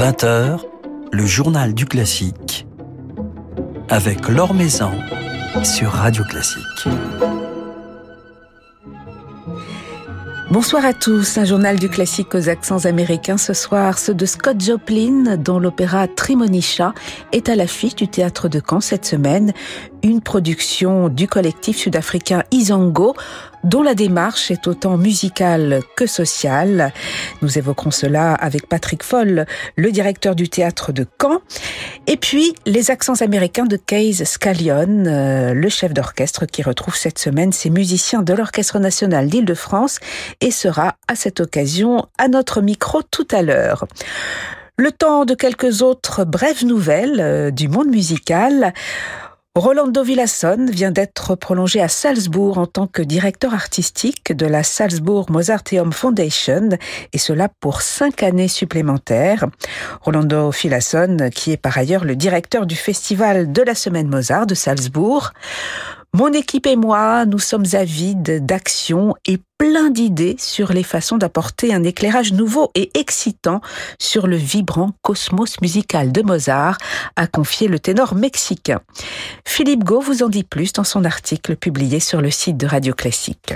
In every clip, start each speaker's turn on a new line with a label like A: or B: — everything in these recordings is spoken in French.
A: 20h, le journal du classique avec Laure Maison sur Radio Classique.
B: Bonsoir à tous, un journal du classique aux accents américains ce soir, ceux de Scott Joplin, dont l'opéra Trimonisha est à l'affiche du théâtre de Caen cette semaine, une production du collectif sud-africain Izango, dont la démarche est autant musicale que sociale. Nous évoquerons cela avec Patrick Foll, le directeur du théâtre de Caen. Et puis, les accents américains de Case Scallion, euh, le chef d'orchestre qui retrouve cette semaine ses musiciens de l'Orchestre national d'Île-de-France et sera à cette occasion à notre micro tout à l'heure. Le temps de quelques autres brèves nouvelles euh, du monde musical. Rolando Villasson vient d'être prolongé à Salzbourg en tant que directeur artistique de la Salzbourg Mozarteum Foundation, et cela pour cinq années supplémentaires. Rolando Villasson, qui est par ailleurs le directeur du festival de la Semaine Mozart de Salzbourg. Mon équipe et moi, nous sommes avides d'action et plein d'idées sur les façons d'apporter un éclairage nouveau et excitant sur le vibrant cosmos musical de Mozart, a confié le ténor mexicain. Philippe Gau vous en dit plus dans son article publié sur le site de Radio Classique.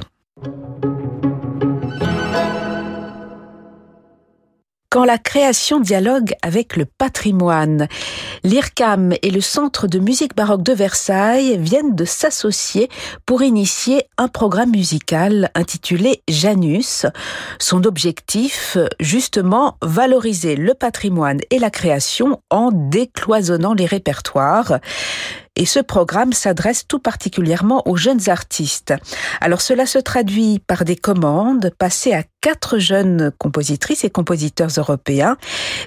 B: Quand la création dialogue avec le patrimoine. L'IRCAM et le Centre de musique baroque de Versailles viennent de s'associer pour initier un programme musical intitulé Janus. Son objectif, justement, valoriser le patrimoine et la création en décloisonnant les répertoires et ce programme s'adresse tout particulièrement aux jeunes artistes. Alors cela se traduit par des commandes passées à quatre jeunes compositrices et compositeurs européens,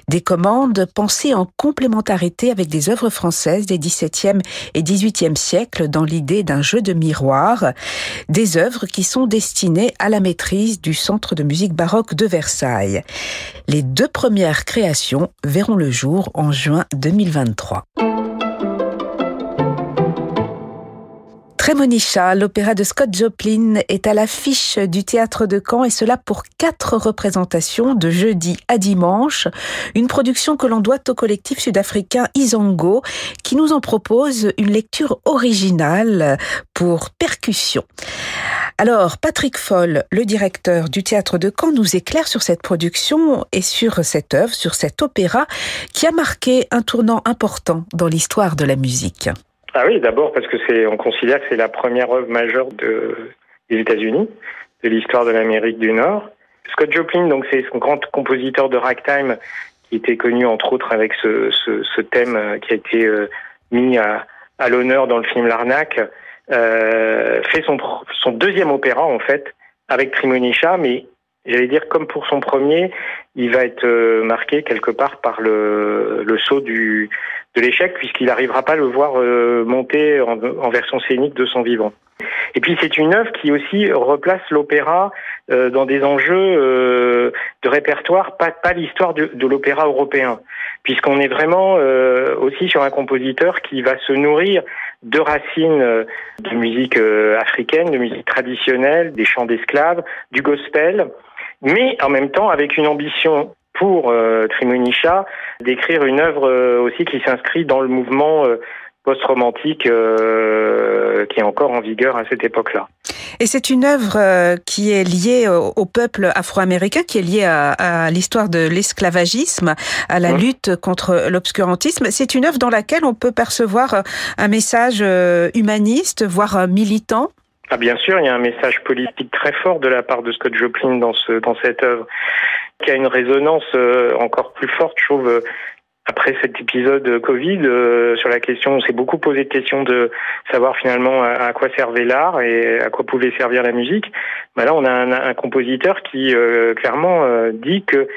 B: des commandes pensées en complémentarité avec des œuvres françaises des XVIIe et XVIIIe siècles dans l'idée d'un jeu de miroir, des œuvres qui sont destinées à la maîtrise du Centre de musique baroque de Versailles. Les deux premières créations verront le jour en juin 2023. Tremonisha, l'opéra de Scott Joplin, est à l'affiche du théâtre de Caen et cela pour quatre représentations de jeudi à dimanche. Une production que l'on doit au collectif sud-africain Izango qui nous en propose une lecture originale pour percussion. Alors, Patrick Foll, le directeur du théâtre de Caen, nous éclaire sur cette production et sur cette œuvre, sur cet opéra qui a marqué un tournant important dans l'histoire de la musique.
C: Ah oui, d'abord parce que c'est, on considère que c'est la première œuvre majeure de, des États-Unis, de l'histoire de l'Amérique du Nord. Scott Joplin, donc c'est son grand compositeur de ragtime, qui était connu entre autres avec ce, ce, ce thème euh, qui a été euh, mis à, à l'honneur dans le film L'Arnaque, euh, fait son, son deuxième opéra en fait avec Trimonisha, mais j'allais dire comme pour son premier, il va être euh, marqué quelque part par le, saut de l'échec puisqu'il n'arrivera pas à le voir euh, monter en, version scénique de son vivant. Et puis c'est une œuvre qui aussi replace l'opéra euh, dans des enjeux de répertoire, pas, l'histoire de, l'opéra européen, puisqu'on est vraiment aussi sur un compositeur qui va se nourrir de racines de musique africaine, de musique traditionnelle, des chants d'esclaves, du gospel, mais en même temps avec une ambition pour euh, Trimonisha d'écrire une œuvre euh, aussi qui s'inscrit dans le mouvement euh, post-romantique euh, qui est encore en vigueur à cette époque-là.
B: Et c'est une œuvre euh, qui est liée au, au peuple afro-américain, qui est liée à, à l'histoire de l'esclavagisme, à la mmh. lutte contre l'obscurantisme. C'est une œuvre dans laquelle on peut percevoir un message humaniste, voire militant.
C: Ah bien sûr, il y a un message politique très fort de la part de Scott Joplin dans ce dans cette œuvre qui a une résonance euh, encore plus forte, je trouve, euh, après cet épisode Covid, euh, sur la question, on s'est beaucoup posé de questions de savoir finalement à, à, quoi servait l'art et à quoi pouvait servir la musique. Ben là, on a un, un compositeur qui euh, clairement euh, dit que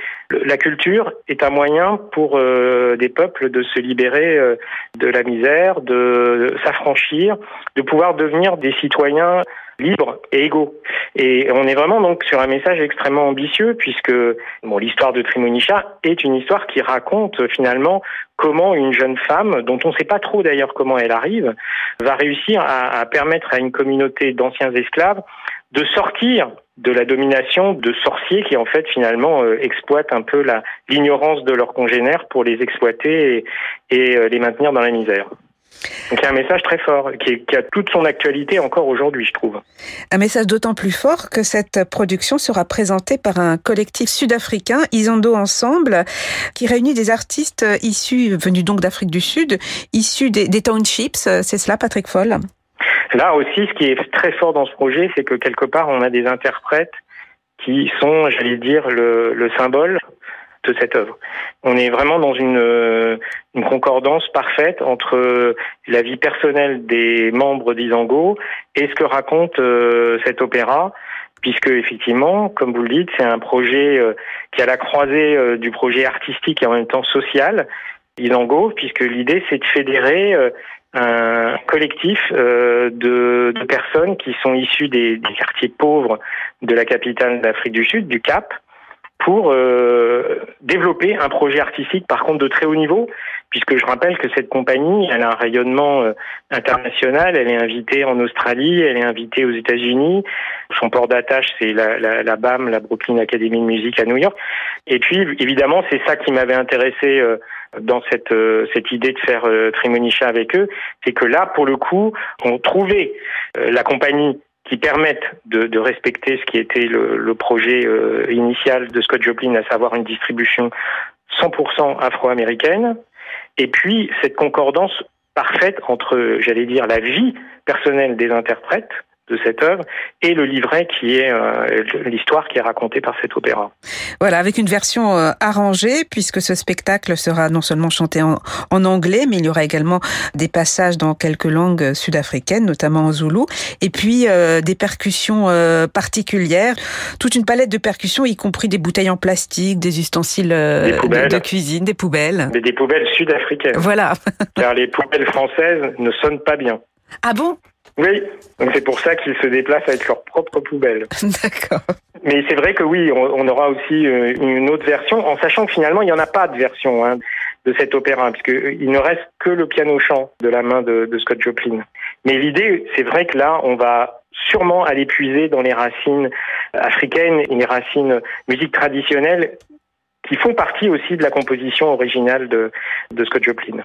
C: la culture est un moyen pour des peuples de se libérer de la misère, de s'affranchir, de pouvoir devenir des citoyens libres et égaux. Et on est vraiment donc sur un message extrêmement ambitieux puisque bon, l'histoire de Trimonisha est une histoire qui raconte finalement comment une jeune femme, dont on ne sait pas trop d'ailleurs comment elle arrive, va réussir à, à permettre à une communauté d'anciens esclaves de sortir de la domination de sorciers qui en fait finalement euh, exploitent un peu l'ignorance de leurs congénères pour les exploiter et, et euh, les maintenir dans la misère. Donc il y a un message très fort qui, qui a toute son actualité encore aujourd'hui, je trouve.
B: Un message d'autant plus fort que cette production sera présentée par un collectif sud-africain, Isando Ensemble, qui réunit des artistes issus, venus donc d'Afrique du Sud, issus des, des townships. C'est cela, Patrick Foll?
C: Là aussi, ce qui est très fort dans ce projet, c'est que quelque part, on a des interprètes qui sont, j'allais dire, le, le symbole de cette œuvre. On est vraiment dans une, euh, une concordance parfaite entre la vie personnelle des membres d'Isango et ce que raconte euh, cet opéra, puisque effectivement, comme vous le dites, c'est un projet euh, qui a la croisée euh, du projet artistique et en même temps social, Isango, puisque l'idée c'est de fédérer un collectif de, de, personnes qui sont issues des, des quartiers pauvres de la capitale d'Afrique du Sud, du Cap, pour euh, développer un projet artistique par contre de très haut niveau, puisque je rappelle que cette compagnie, elle a un rayonnement euh, international, elle est invitée en Australie, elle est invitée aux États-Unis, son port d'attache c'est la, la, la, BAM, la Brooklyn Academy de Musique à New York, et puis évidemment c'est ça qui m'avait intéressé euh, dans cette euh, cette idée de faire euh, Trimonisha avec eux, c'est que là pour le coup on trouvait euh, la compagnie qui permettent de, de, respecter ce qui était le, le projet euh, initial de Scott Joplin, à savoir une distribution 100% afro-américaine, et puis cette concordance parfaite entre, j'allais dire, la vie personnelle des interprètes, de cette œuvre et le livret qui est euh, l'histoire qui est racontée par cet opéra.
B: Voilà, avec une version euh, arrangée puisque ce spectacle sera non seulement chanté en, en, anglais, mais il y aura également des passages dans quelques langues sud-africaines, notamment en zoulou, et puis euh, des percussions particulières, toute une palette de percussions, y compris des bouteilles en plastique, des ustensiles
C: des
B: de, de, cuisine, des poubelles.
C: Mais des poubelles sud-africaines.
B: Voilà.
C: Car les poubelles françaises ne sonnent pas bien.
B: Ah bon?
C: Oui, donc c'est pour ça qu'ils se déplacent avec leur propre poubelle.
B: D'accord.
C: Mais c'est vrai que oui, on, aura aussi euh, une autre version, en sachant que finalement il n'y en a pas de version hein, de cet opéra, puisqu'il ne reste que le piano-chant de la main de, de Scott Joplin. Mais l'idée, c'est vrai que là, on va sûrement aller puiser dans les racines africaines et les racines musique traditionnelle qui font partie aussi de la composition originale de, de Scott Joplin.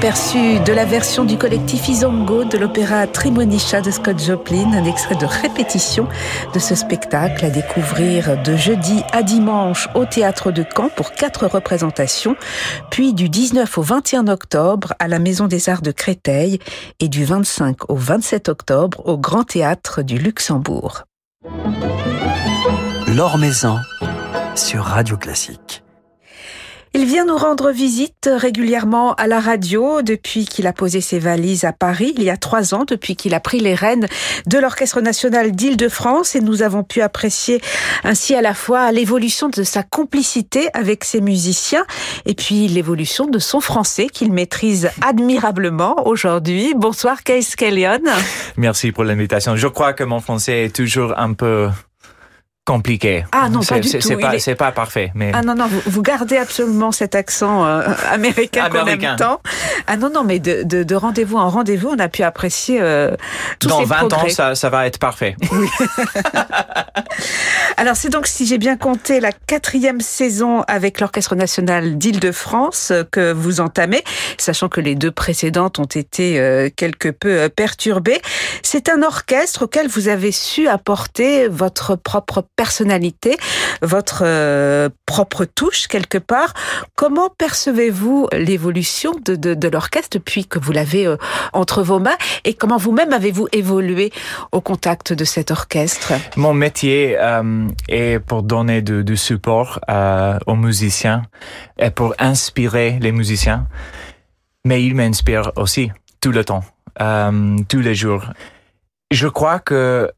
B: Aperçu de la version du collectif Izongo de l'opéra Trimonisha de Scott Joplin, un extrait de répétition de ce spectacle à découvrir de jeudi à dimanche au théâtre de Caen pour quatre représentations, puis du 19 au 21 octobre à la Maison des Arts de Créteil et du 25 au 27 octobre au Grand Théâtre du Luxembourg.
A: Maison sur Radio Classique.
B: Il vient nous rendre visite régulièrement à la radio depuis qu'il a posé ses valises à Paris il y a trois ans, depuis qu'il a pris les rênes de l'Orchestre national d'Île-de-France et nous avons pu apprécier ainsi à la fois l'évolution de sa complicité avec ses musiciens et puis l'évolution de son français qu'il maîtrise admirablement aujourd'hui. Bonsoir Kees Kellion.
D: Merci pour l'invitation. Je crois que mon français est toujours un peu compliqué.
B: Ah non, pas du tout.
D: C'est pas, est... pas, parfait. Mais...
B: Ah non, non, vous, vous gardez absolument cet accent euh, américain, américain. qu'on aime tant. Ah non, non, mais de, de, de rendez-vous en rendez-vous, on a pu apprécier euh, tous
D: Dans
B: ces
D: 20
B: progrès.
D: ans, ça, ça va être parfait.
B: Oui. Alors c'est donc, si j'ai bien compté, la quatrième saison avec l'Orchestre national d'Île-de-France que vous entamez, sachant que les deux précédentes ont été euh, quelque peu perturbées. C'est un orchestre auquel vous avez su apporter votre propre personnalité, votre euh, propre touche quelque part. Comment percevez-vous l'évolution de, de, l'orchestre depuis que vous l'avez euh, entre vos mains? Et comment vous-même avez-vous évolué au contact de cet orchestre?
D: Mon métier euh, est pour donner du, du support euh, aux musiciens et pour inspirer les musiciens, mais il m'inspire aussi tout le temps, euh, tous les jours. Je crois que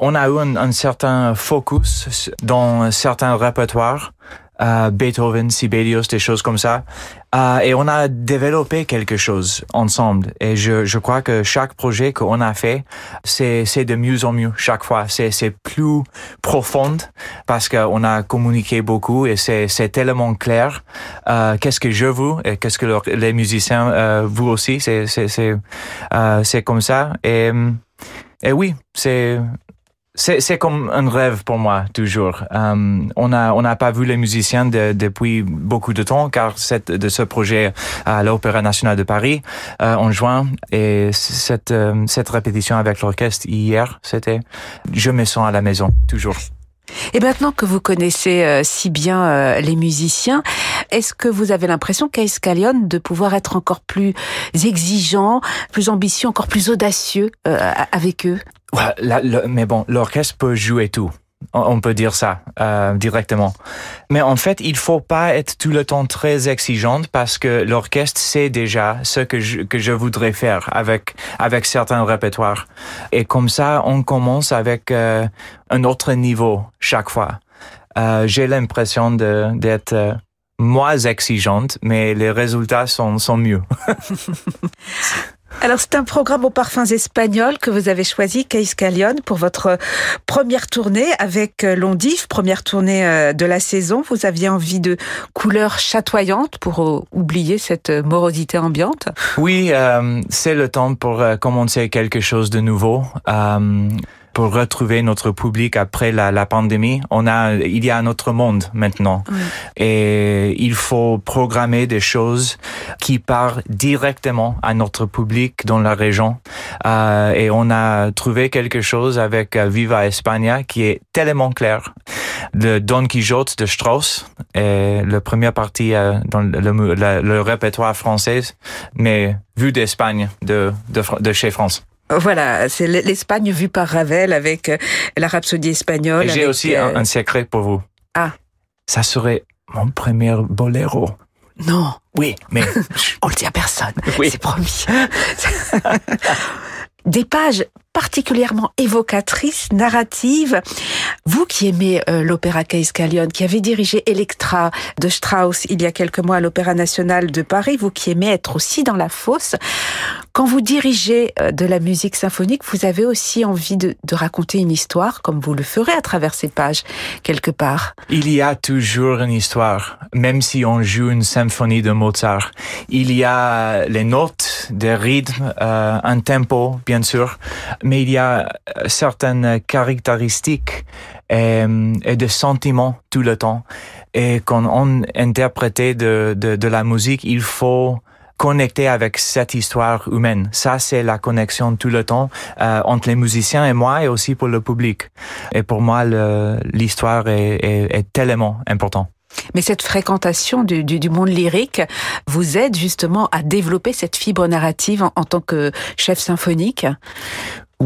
D: on a eu un, un certain focus dans certains répertoires, euh, Beethoven, Sibelius, des choses comme ça, euh, et on a développé quelque chose ensemble. Et je, je crois que chaque projet qu'on a fait, c'est c'est de mieux en mieux chaque fois. C'est c'est plus profond parce qu'on a communiqué beaucoup et c'est c'est tellement clair. Euh, qu'est-ce que je veux et qu'est-ce que les musiciens vous aussi. C'est c'est c'est c'est comme ça. Et et oui, c'est c'est, comme un rêve pour moi toujours. Euh, on a on n'a pas vu les musiciens de- depuis beaucoup de temps car de ce projet à l'Opéra national de Paris euh, en juin et cette euh, cette répétition avec l'orchestre hier c'était je me sens à la maison toujours.
B: Et maintenant que vous connaissez si bien les musiciens, est-ce que vous avez l'impression qu'à Escalion de pouvoir être encore plus exigeant, plus ambitieux, encore plus audacieux avec eux?
D: Mais bon, l'orchestre peut jouer tout. On- peut dire ça euh, directement. Mais en fait, il faut pas être tout le temps très exigeante parce que l'orchestre sait déjà ce que je, que je voudrais faire avec avec certains répertoires. Et comme ça, on commence avec euh, un autre niveau chaque fois. Euh, J'ai l'impression d'être euh, moins exigeante, mais les résultats sont sont mieux.
B: Alors c'est un programme aux parfums espagnols que vous avez choisi, Caiscalion, pour votre première tournée avec euh, Londif, première tournée euh, de la saison. Vous aviez envie de couleurs chatoyantes pour euh, oublier cette morosité ambiante?
D: Oui, c'est le temps pour commencer quelque chose de nouveau. Pour retrouver notre public après la, la pandémie, on a, il y a un autre monde maintenant,
B: Oui.
D: et il faut programmer des choses qui parlent directement à notre public dans la région. Euh, et on a trouvé quelque chose avec euh, Viva España qui est tellement clair. Le Don Quijote de Strauss est la première partie euh, dans le, le- le- répertoire français, mais vu d'Espagne, de, de, de chez France.
B: Voilà, c'est l'Espagne vue par Ravel avec euh, la rhapsodie espagnole.
D: J'ai aussi
B: euh,
D: un, un secret pour vous.
B: Ah.
D: Ça serait mon premier boléro.
B: Non,
D: Oui, mais
B: on le dit à personne.
D: Oui.
B: C'est promis. Des pages particulièrement évocatrices, narratives. Vous qui aimez euh, l'opéra Caiscalion, qui avez dirigé Electra de Strauss il y a quelques mois à l'Opéra national de Paris, vous qui aimez être aussi dans la fosse, quand vous dirigez euh, de la musique symphonique, vous avez aussi envie de, de raconter une histoire, comme vous le ferez à travers ces pages, quelque part.
D: il y a toujours une histoire, même si on joue une symphonie de Mozart. Il y a les notes, des rythmes, euh, un tempo, bien sûr, mais il y a euh, certaines caractéristiques et, et des sentiments tout le temps. Et quand on interprète de, de, de la musique, il faut connecter avec cette histoire humaine. Ça, c'est la connexion tout le temps euh, entre les musiciens et moi et aussi pour le public. Et pour moi, l'histoire est, tellement important.
B: Mais cette fréquentation du, du, monde lyrique vous aide justement à développer cette fibre narrative en tant que chef symphonique?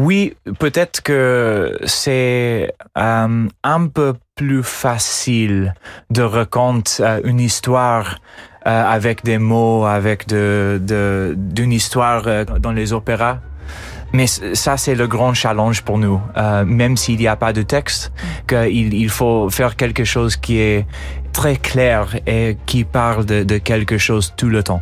D: Oui, peut-être que c'est euh, un peu plus facile de raconter euh, une histoire euh, avec des mots, avec de, de, d'une histoire euh, dans les opéras. Mais ça, c'est le grand challenge pour nous. Euh, même s'il n'y a pas de texte, qu'il il faut faire quelque chose qui est très clair et qui parle de, de quelque chose tout le temps.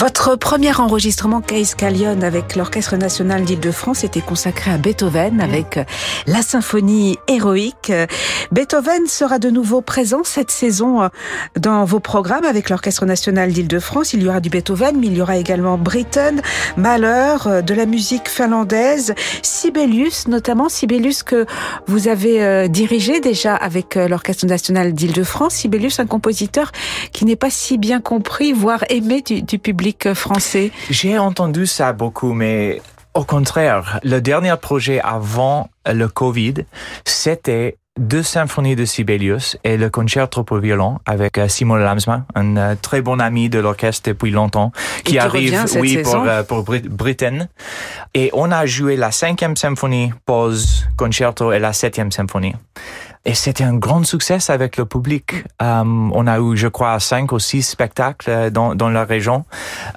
B: Votre premier enregistrement Case Callion avec l'Orchestre national d'Île-de-France était consacré à Beethoven avec euh, la symphonie héroïque. Beethoven sera de nouveau présent cette saison euh, dans vos programmes avec l'Orchestre national d'Île-de-France. Il y aura du Beethoven, mais il y aura également Britten, Mahler, euh, de la musique finlandaise, Sibelius, notamment Sibelius que vous avez dirigé déjà avec l'Orchestre national d'Île-de-France. Sibelius, un compositeur qui n'est pas si bien compris, voire aimé du, du public français
D: J'ai entendu ça beaucoup, mais au contraire, le dernier projet avant le Covid, c'était deux symphonies de Sibelius et le concerto pour violon avec euh, Simon Lamsma, un euh, très bon ami de l'orchestre depuis longtemps,
B: qui, arrive, oui,
D: pour, euh, pour Britain. Et on a joué la cinquième symphonie, pause, concerto et la septième symphonie. Et c'était un grand succès avec le public. Um, on a eu, je crois, cinq ou six spectacles euh, dans, dans la région.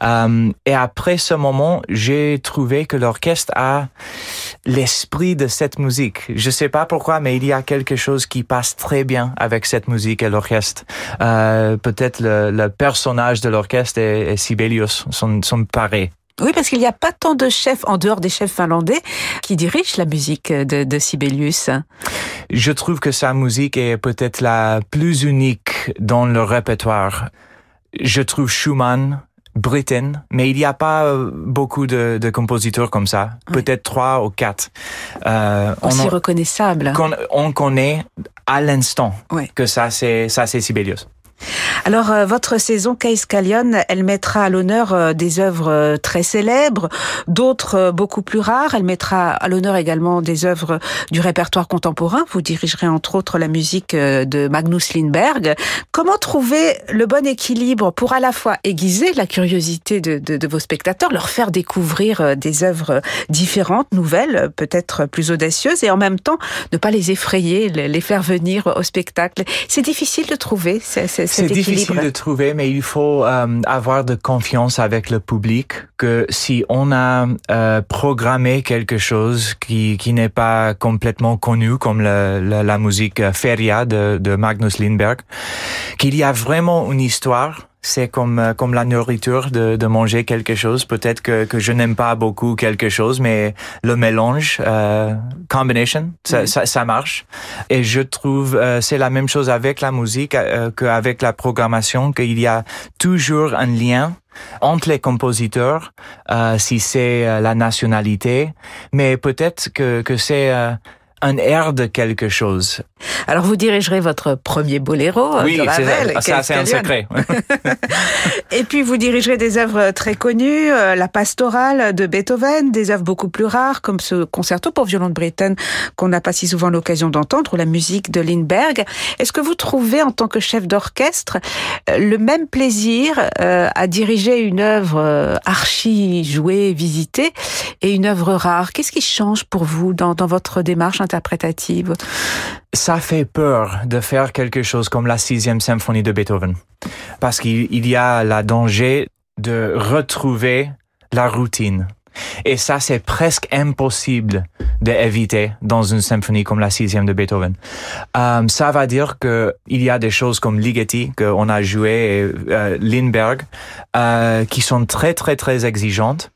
D: Um, et après ce moment, j'ai trouvé que l'orchestre a l'esprit de cette musique. Je sais pas pourquoi, mais il y a quelque chose qui passe très bien avec cette musique et l'orchestre. Euh, Peut-être le, le, personnage de l'orchestre et, et Sibelius sont, sont pareils.
B: Oui, parce qu'il n'y a pas tant de chefs, en dehors des chefs finlandais, qui dirigent la musique de, de Sibelius.
D: Je trouve que sa musique est peut-être la plus unique dans le répertoire. Je trouve Schumann, Britten, mais il n'y a pas euh, beaucoup de, de compositeurs comme ça. Peut-être trois ou quatre.
B: Euh, Aussi reconnaissable.
D: On, connaît à l'instant que ça c'est ça c'est Sibelius.
B: Alors, euh, votre saison Case Callion, elle mettra à l'honneur euh, des œuvres euh, très célèbres, d'autres beaucoup plus rares. Elle mettra à l'honneur également des œuvres du répertoire contemporain. Vous dirigerez entre autres la musique de Magnus Lindberg. Comment trouver le bon équilibre pour à la fois aiguiser la curiosité de vos spectateurs, leur faire découvrir des œuvres différentes, nouvelles, peut-être plus audacieuses, et en même temps ne pas les effrayer, les faire venir au spectacle? C'est difficile de trouver
D: c'est difficile de trouver, mais il faut euh, avoir de confiance avec le public que si on a euh, programmé quelque chose qui, qui n'est pas complètement connu, comme la, la, musique Feria de, de Magnus Lindberg, qu'il y a vraiment une histoire c'est comme euh, comme la nourriture de, de manger quelque chose. Peut-être que, que je n'aime pas beaucoup quelque chose, mais le mélange, euh, combination, ça, ça, ça, marche. Et je trouve euh, c'est la même chose avec la musique euh, qu'avec la programmation, qu'il y a toujours un lien entre les compositeurs, euh, si c'est euh, la nationalité, mais peut-être que, que c'est un air de quelque chose.
B: Alors vous dirigerez votre premier boléro
D: oui, c'est ça, c'est un secret.
B: Et puis vous dirigerez des œuvres très connues, euh, la pastorale de Beethoven, des œuvres beaucoup plus rares comme ce concerto pour violon de Britten qu'on n'a pas si souvent l'occasion d'entendre ou la musique de Lindbergh. Est-ce que vous trouvez en tant que chef d'orchestre euh, le même plaisir euh, à diriger une œuvre archi jouée, visitée et une œuvre rare? Qu'est-ce qui change pour vous dans, dans votre démarche
D: Ça fait peur de faire quelque chose comme la sixième symphonie de Beethoven, parce qu'il y a la danger de retrouver la routine. Et ça, c'est presque impossible d'éviter dans une symphonie comme la sixième de Beethoven. Euh, ça va dire que il y a des choses comme Ligeti qu'on a joué et euh, Lindbergh euh, qui sont très très très exigeantes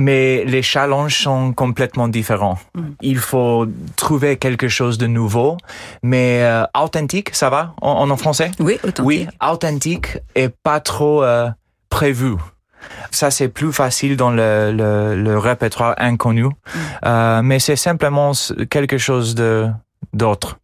D: mais les challenges sont complètement différents. Mm. Il faut trouver quelque chose de nouveau, mais euh, authentique, ça va en, en, français?
B: Oui, authentique.
D: Oui, authentique et pas trop euh, prévu. Ça, c'est plus facile dans le, le, le répertoire inconnu, mm. euh, mais c'est simplement quelque chose de d'autre.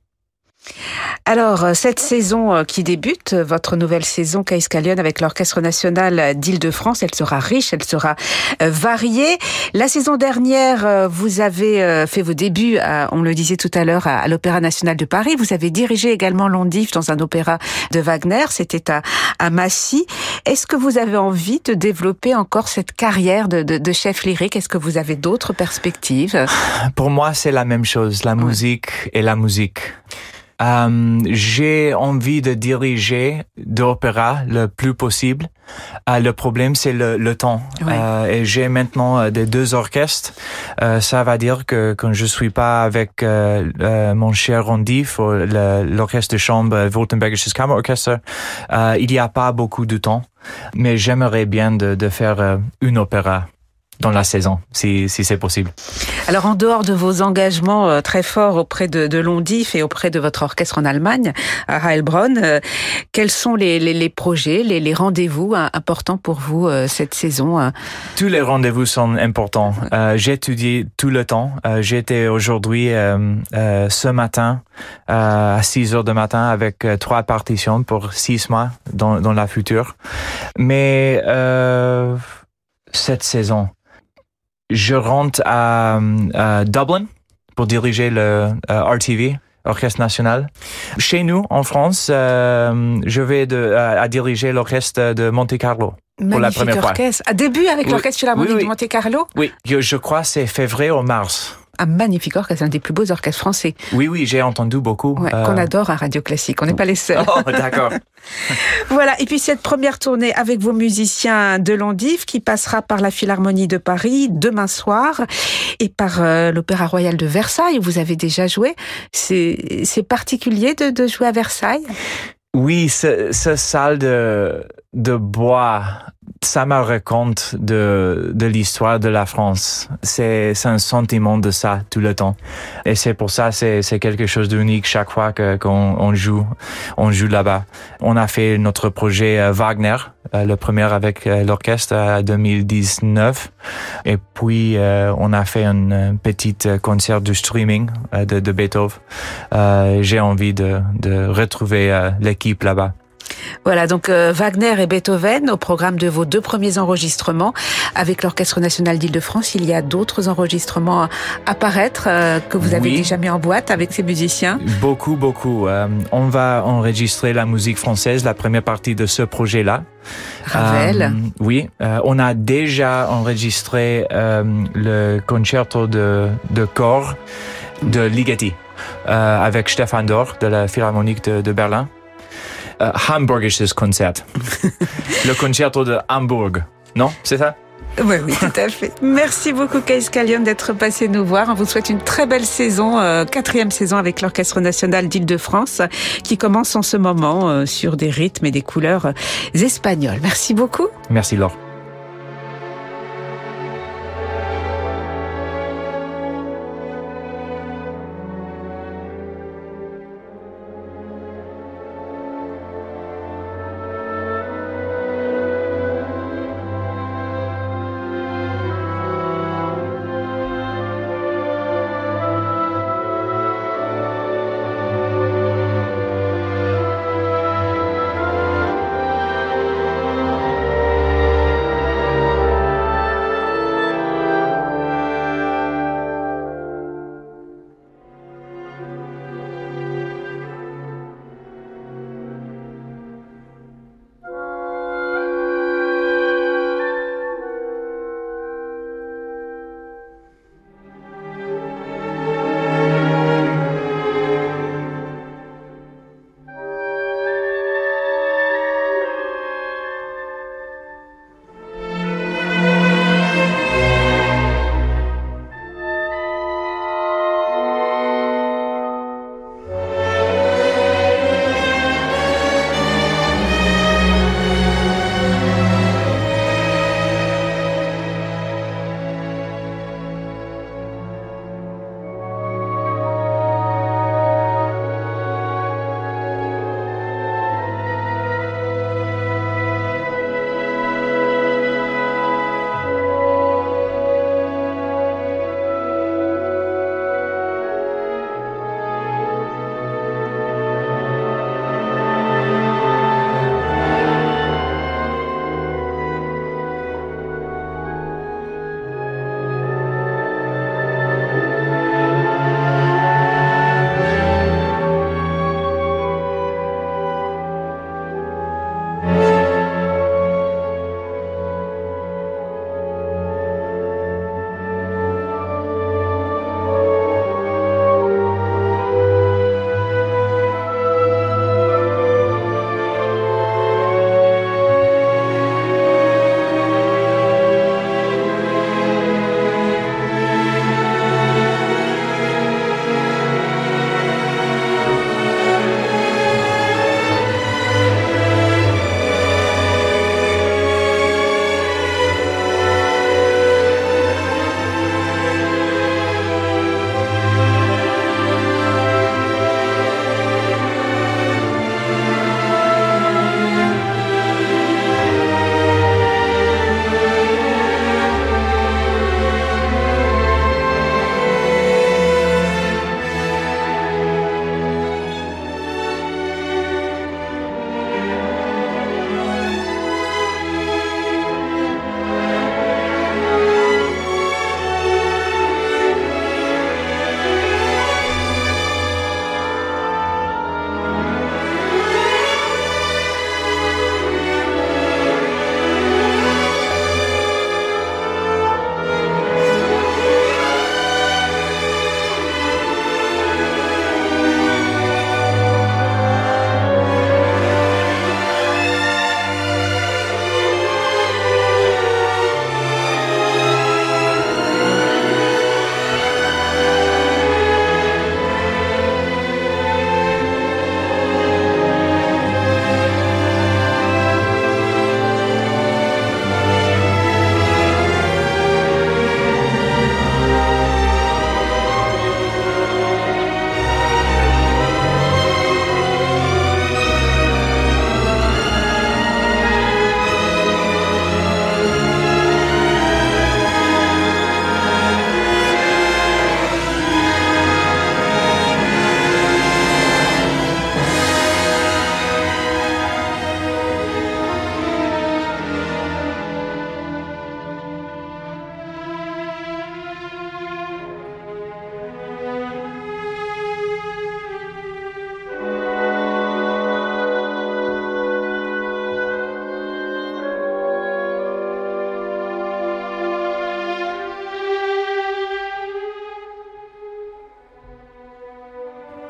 B: Alors, euh, cette saison euh, qui débute, euh, votre nouvelle saison Caïscalion avec l'Orchestre national d'Île-de-France, elle sera riche, elle sera variée. La saison dernière, vous avez fait vos débuts, on le disait tout à l'heure, à l'Opéra national de Paris. Vous avez dirigé également Londif dans un opéra de Wagner, c'était à, à Massy. Est-ce que vous avez envie de développer encore cette carrière de, de, de chef lyrique? Est-ce que vous avez d'autres perspectives?
D: Pour moi, c'est la même chose, la musique et la musique. Euh, j'ai envie de diriger d'opéra le plus possible. Euh, le problème, c'est le, le temps. Euh, et j'ai maintenant des deux orchestres. Ça va dire que quand je suis pas avec mon cher Rondif, l'orchestre de chambre Württembergisches Kammerorchester, il n'y a pas beaucoup de temps. Mais j'aimerais bien de, de faire une opéra dans la saison, si, si c'est possible.
B: Alors, en dehors de vos engagements euh, très forts auprès de, de Londif et auprès de votre orchestre en Allemagne, à Heilbronn, euh, quels sont les, les, les projets, les, les rendez-vous importants pour vous euh, cette saison
D: Tous les rendez-vous sont importants. J'étudie tout le temps. J'étais aujourd'hui, ce matin, à 6 heures du matin avec trois partitions pour six mois dans, dans la future. Mais cette saison, je rentre à, Dublin pour diriger le euh, RTV, Orchestre National. Chez nous, en France, euh, je vais de, à, diriger l'orchestre de Monte Carlo.
B: pour
D: la
B: première orchestre. À début avec l'orchestre philharmonique de Monte Carlo
D: Oui, je, je crois c'est février ou mars
B: un magnifique orchestre, un des plus beaux orchestres français.
D: Oui, oui, j'ai entendu beaucoup.
B: Ouais, Qu'on euh, adore à Radio Classique. On n'est pas les seuls.
D: Oh, d'accord.
B: voilà. Et puis cette première tournée avec vos musiciens de Londiv qui passera par la Philharmonie de Paris demain soir et par euh, l'Opéra Royal de Versailles où vous avez déjà joué. C'est particulier de, de jouer à Versailles?
D: Oui, ce, ce salle de, de bois, ça me raconte de, de l'histoire de la France. C'est, un sentiment de ça tout le temps. Et c'est pour ça, c'est, quelque chose d'unique chaque fois qu'on on joue, on joue là-bas. On a fait notre projet euh, Wagner, euh, le premier avec euh, l'orchestre en 2019. Et puis, on a fait un petit concert de streaming de, de Beethoven. J'ai envie de, de retrouver l'équipe là-bas.
B: Voilà, donc euh, Wagner et Beethoven au programme de vos deux premiers enregistrements avec l'Orchestre national d'Île-de-France. Il y a d'autres enregistrements à paraître euh, que vous avez déjà mis en boîte avec ces musiciens.
D: Beaucoup, beaucoup. Euh, on va enregistrer la musique française, la première partie de ce projet-là.
B: Ravel.
D: oui, on a déjà enregistré le concerto de, de corps de Ligeti avec Stefan Dor de la Philharmonique de, de Berlin euh, hamburgisches Konzert. le concerto de Hamburg. Non, c'est ça?
B: Oui, oui, tout à fait. Merci beaucoup, Kais Callion, d'être passé nous voir. On vous souhaite une très belle saison, euh, quatrième saison avec l'Orchestre National d'Île-de-France, qui commence en ce moment euh, sur des rythmes et des couleurs espagnoles. Merci beaucoup.
D: Merci, Laure.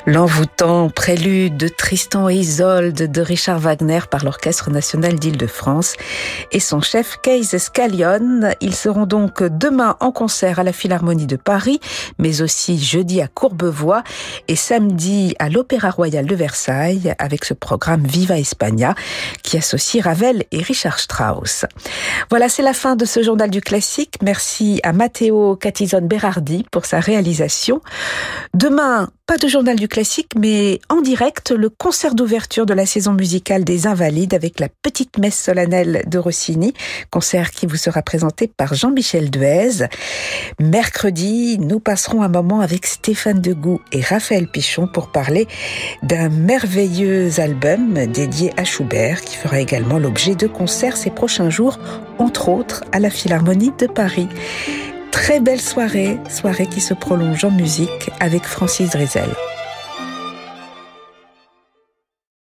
B: L'envoûtant prélude de Tristan et Isolde de Richard Wagner par l'Orchestre national d'Île-de-France et son chef Kees Scallion. Ils seront donc demain en concert à la Philharmonie de Paris, mais aussi jeudi à Courbevoie et samedi à l'Opéra Royal de Versailles avec ce programme Viva España qui associe Ravel et Richard Strauss. Voilà, c'est la fin de ce journal du classique. Merci à Matteo Catizone Berardi pour sa réalisation. Demain, pas de journal du classique, mais en direct, le concert d'ouverture de la saison musicale des Invalides avec la petite messe solennelle de Rossini, concert qui vous sera présenté par Jean-Michel Duez. Mercredi, nous passerons un moment avec Stéphane Degout et Raphaël Pichon pour parler d'un merveilleux album dédié à Schubert qui fera également l'objet de concerts ces prochains jours, entre autres à la Philharmonie de Paris. Très belle soirée, soirée qui se prolonge en musique avec Francis Drezel.